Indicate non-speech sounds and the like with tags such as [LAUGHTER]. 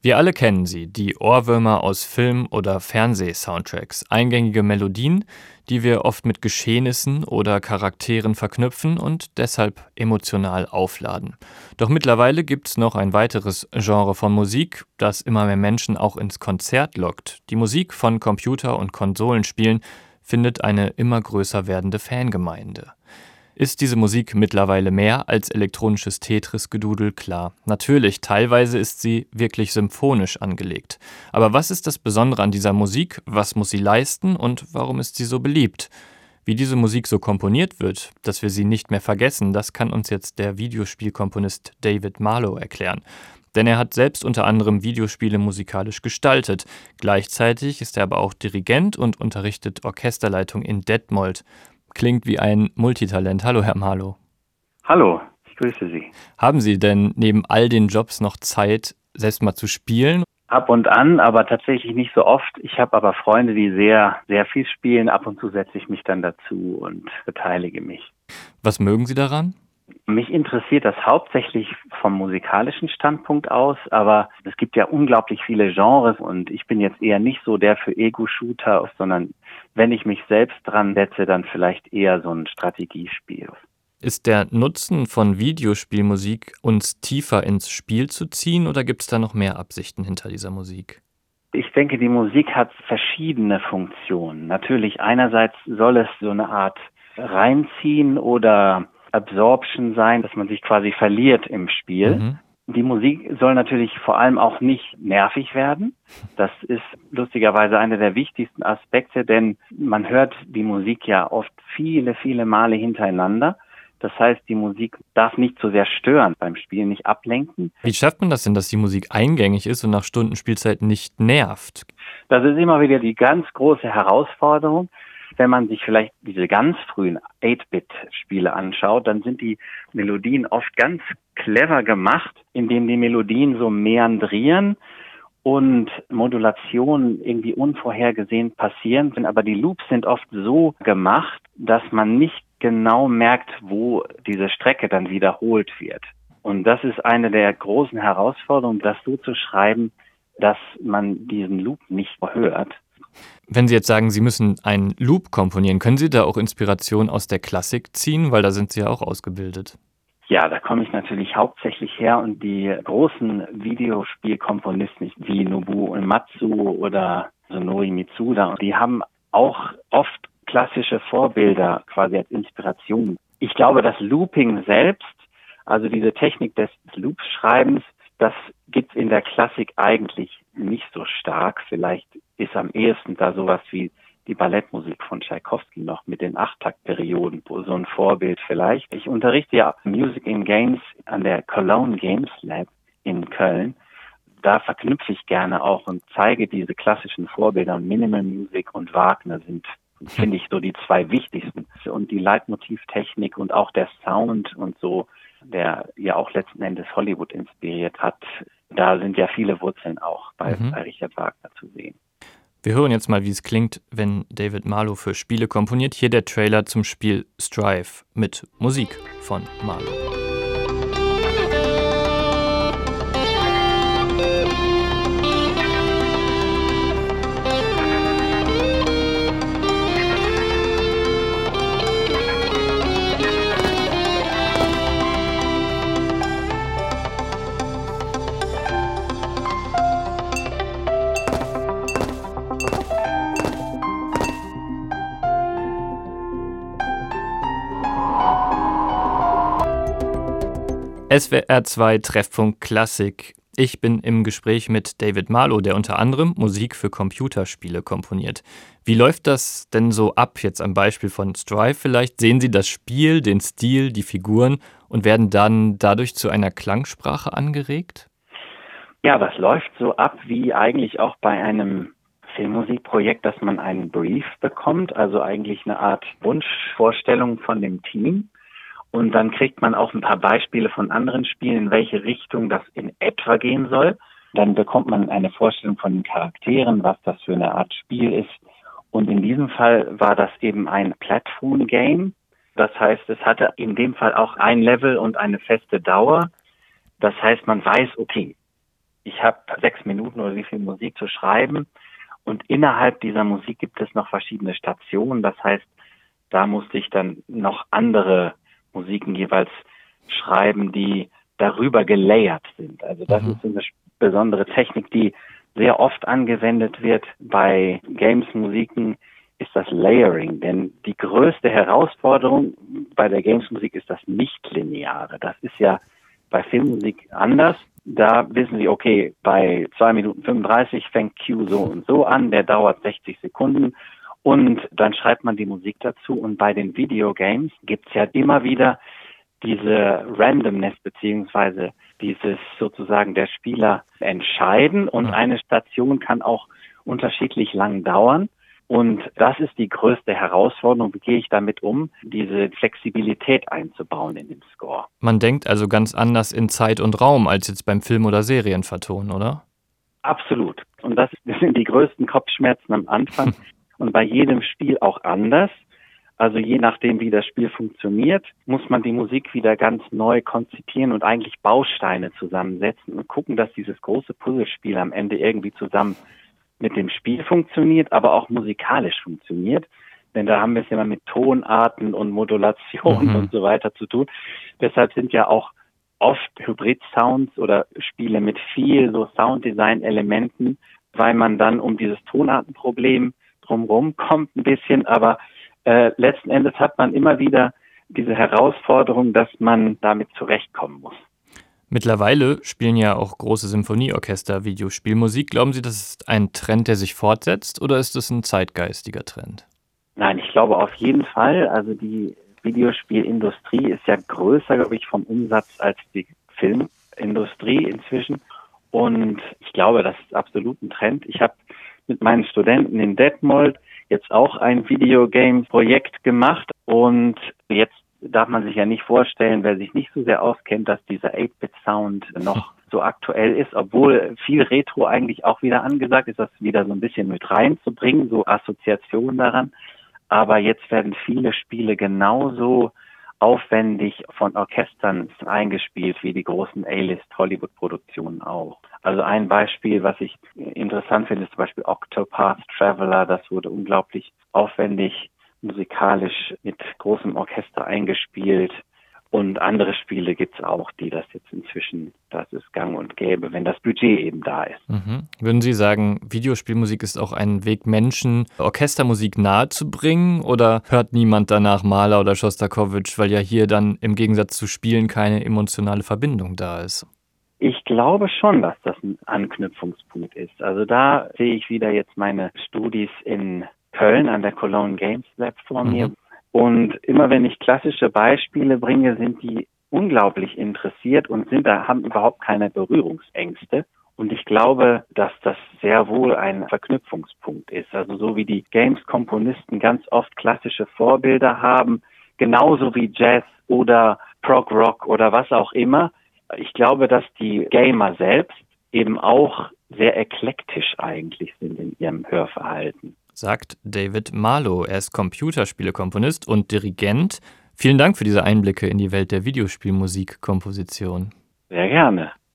Wir alle kennen sie, die Ohrwürmer aus Film- oder Fernseh-Soundtracks, eingängige Melodien, die wir oft mit Geschehnissen oder Charakteren verknüpfen und deshalb emotional aufladen. Doch mittlerweile gibt es noch ein weiteres Genre von Musik, das immer mehr Menschen auch ins Konzert lockt. Die Musik von Computer- und Konsolenspielen findet eine immer größer werdende Fangemeinde. Ist diese Musik mittlerweile mehr als elektronisches Tetris-Gedudel? Klar. Natürlich, teilweise ist sie wirklich symphonisch angelegt. Aber was ist das Besondere an dieser Musik? Was muss sie leisten und warum ist sie so beliebt? Wie diese Musik so komponiert wird, dass wir sie nicht mehr vergessen, das kann uns jetzt der Videospielkomponist David Marlowe erklären. Denn er hat selbst unter anderem Videospiele musikalisch gestaltet. Gleichzeitig ist er aber auch Dirigent und unterrichtet Orchesterleitung in Detmold klingt wie ein Multitalent. Hallo, Herr Marlow. Hallo, ich grüße Sie. Haben Sie denn neben all den Jobs noch Zeit, selbst mal zu spielen? Ab und an, aber tatsächlich nicht so oft. Ich habe aber Freunde, die sehr, sehr viel spielen. Ab und zu setze ich mich dann dazu und beteilige mich. Was mögen Sie daran? Mich interessiert das hauptsächlich vom musikalischen Standpunkt aus, aber es gibt ja unglaublich viele Genres und ich bin jetzt eher nicht so der für Ego-Shooter, sondern wenn ich mich selbst dran setze, dann vielleicht eher so ein Strategiespiel. Ist der Nutzen von Videospielmusik, uns tiefer ins Spiel zu ziehen oder gibt es da noch mehr Absichten hinter dieser Musik? Ich denke, die Musik hat verschiedene Funktionen. Natürlich einerseits soll es so eine Art reinziehen oder Absorption sein, dass man sich quasi verliert im Spiel. Mhm. Die Musik soll natürlich vor allem auch nicht nervig werden. Das ist lustigerweise einer der wichtigsten Aspekte, denn man hört die Musik ja oft viele, viele Male hintereinander. Das heißt, die Musik darf nicht zu so sehr stören beim Spielen, nicht ablenken. Wie schafft man das denn, dass die Musik eingängig ist und nach Stunden Spielzeit nicht nervt? Das ist immer wieder die ganz große Herausforderung wenn man sich vielleicht diese ganz frühen 8-Bit-Spiele anschaut, dann sind die Melodien oft ganz clever gemacht, indem die Melodien so meandrieren und Modulationen irgendwie unvorhergesehen passieren, aber die Loops sind oft so gemacht, dass man nicht genau merkt, wo diese Strecke dann wiederholt wird. Und das ist eine der großen Herausforderungen, das so zu schreiben, dass man diesen Loop nicht hört. Wenn Sie jetzt sagen, Sie müssen einen Loop komponieren, können Sie da auch Inspiration aus der Klassik ziehen? Weil da sind Sie ja auch ausgebildet. Ja, da komme ich natürlich hauptsächlich her und die großen Videospielkomponisten wie Nobuo Uematsu oder Sonori Mitsuda, die haben auch oft klassische Vorbilder quasi als Inspiration. Ich glaube, das Looping selbst, also diese Technik des Loop-Schreibens, das gibt es in der Klassik eigentlich nicht so stark. Vielleicht ist am ehesten da sowas wie die Ballettmusik von Tchaikovsky noch mit den Achttaktperioden, so ein Vorbild vielleicht. Ich unterrichte ja Music in Games an der Cologne Games Lab in Köln. Da verknüpfe ich gerne auch und zeige diese klassischen Vorbilder. Minimal Music und Wagner sind, [LAUGHS] finde ich, so die zwei wichtigsten. Und die Leitmotivtechnik und auch der Sound und so, der ja auch letzten Endes Hollywood inspiriert hat, da sind ja viele Wurzeln auch bei, mhm. bei Richard Wagner zu sehen. Wir hören jetzt mal, wie es klingt, wenn David Marlow für Spiele komponiert. Hier der Trailer zum Spiel Strive mit Musik von Marlow. SWR2 Treffpunkt Klassik. Ich bin im Gespräch mit David Marlow, der unter anderem Musik für Computerspiele komponiert. Wie läuft das denn so ab jetzt am Beispiel von Strive vielleicht? Sehen Sie das Spiel, den Stil, die Figuren und werden dann dadurch zu einer Klangsprache angeregt? Ja, das läuft so ab wie eigentlich auch bei einem Filmmusikprojekt, dass man einen Brief bekommt, also eigentlich eine Art Wunschvorstellung von dem Team. Und dann kriegt man auch ein paar Beispiele von anderen Spielen, in welche Richtung das in etwa gehen soll. Dann bekommt man eine Vorstellung von den Charakteren, was das für eine Art Spiel ist. Und in diesem Fall war das eben ein Platform-Game. Das heißt, es hatte in dem Fall auch ein Level und eine feste Dauer. Das heißt, man weiß, okay, ich habe sechs Minuten oder wie viel Musik zu schreiben und innerhalb dieser Musik gibt es noch verschiedene Stationen. Das heißt, da musste ich dann noch andere Musiken jeweils schreiben, die darüber gelayert sind. Also das mhm. ist eine besondere Technik, die sehr oft angewendet wird bei Games-Musiken, ist das Layering. Denn die größte Herausforderung bei der Games-Musik ist das Nicht-Lineare. Das ist ja bei Filmmusik anders. Da wissen Sie, okay, bei zwei Minuten 35 fängt Q so und so an, der dauert 60 Sekunden und dann schreibt man die Musik dazu. Und bei den Videogames gibt's ja immer wieder diese Randomness beziehungsweise dieses sozusagen der Spieler entscheiden und eine Station kann auch unterschiedlich lang dauern. Und das ist die größte Herausforderung. Wie gehe ich damit um, diese Flexibilität einzubauen in den Score? Man denkt also ganz anders in Zeit und Raum als jetzt beim Film- oder Serienverton, oder? Absolut. Und das [LAUGHS] sind die größten Kopfschmerzen am Anfang [LAUGHS] und bei jedem Spiel auch anders. Also je nachdem, wie das Spiel funktioniert, muss man die Musik wieder ganz neu konzipieren und eigentlich Bausteine zusammensetzen und gucken, dass dieses große Puzzlespiel am Ende irgendwie zusammen mit dem Spiel funktioniert, aber auch musikalisch funktioniert. Denn da haben wir es immer mit Tonarten und Modulationen mhm. und so weiter zu tun. Deshalb sind ja auch oft Hybrid-Sounds oder Spiele mit viel so Sounddesign-Elementen, weil man dann um dieses Tonartenproblem drumherum kommt ein bisschen, aber äh, letzten Endes hat man immer wieder diese Herausforderung, dass man damit zurechtkommen muss. Mittlerweile spielen ja auch große Symphonieorchester Videospielmusik. Glauben Sie, das ist ein Trend, der sich fortsetzt oder ist es ein zeitgeistiger Trend? Nein, ich glaube auf jeden Fall. Also die Videospielindustrie ist ja größer, glaube ich, vom Umsatz als die Filmindustrie inzwischen. Und ich glaube, das ist absolut ein Trend. Ich habe mit meinen Studenten in Detmold jetzt auch ein Videogame-Projekt gemacht und jetzt darf man sich ja nicht vorstellen, wer sich nicht so sehr auskennt, dass dieser 8-Bit-Sound noch so aktuell ist, obwohl viel Retro eigentlich auch wieder angesagt ist, das wieder so ein bisschen mit reinzubringen, so Assoziationen daran. Aber jetzt werden viele Spiele genauso aufwendig von Orchestern eingespielt wie die großen A-List Hollywood-Produktionen auch. Also ein Beispiel, was ich interessant finde, ist zum Beispiel Octopath Traveler. Das wurde unglaublich aufwendig musikalisch mit großem Orchester eingespielt. Und andere Spiele gibt's auch, die das jetzt inzwischen, das ist gang und gäbe, wenn das Budget eben da ist. Mhm. Würden Sie sagen, Videospielmusik ist auch ein Weg, Menschen Orchestermusik nahezubringen? Oder hört niemand danach Mahler oder Schostakowitsch, weil ja hier dann im Gegensatz zu Spielen keine emotionale Verbindung da ist? Ich glaube schon, dass das ein Anknüpfungspunkt ist. Also da sehe ich wieder jetzt meine Studis in Köln an der Cologne Games Lab vor mhm. mir. Und immer wenn ich klassische Beispiele bringe, sind die unglaublich interessiert und sind da, haben überhaupt keine Berührungsängste. Und ich glaube, dass das sehr wohl ein Verknüpfungspunkt ist. Also so wie die Games-Komponisten ganz oft klassische Vorbilder haben, genauso wie Jazz oder Prog Rock oder was auch immer, ich glaube, dass die Gamer selbst eben auch sehr eklektisch eigentlich sind in ihrem Hörverhalten. Sagt David Marlow. Er ist Computerspielekomponist und Dirigent. Vielen Dank für diese Einblicke in die Welt der Videospielmusikkomposition. Sehr gerne.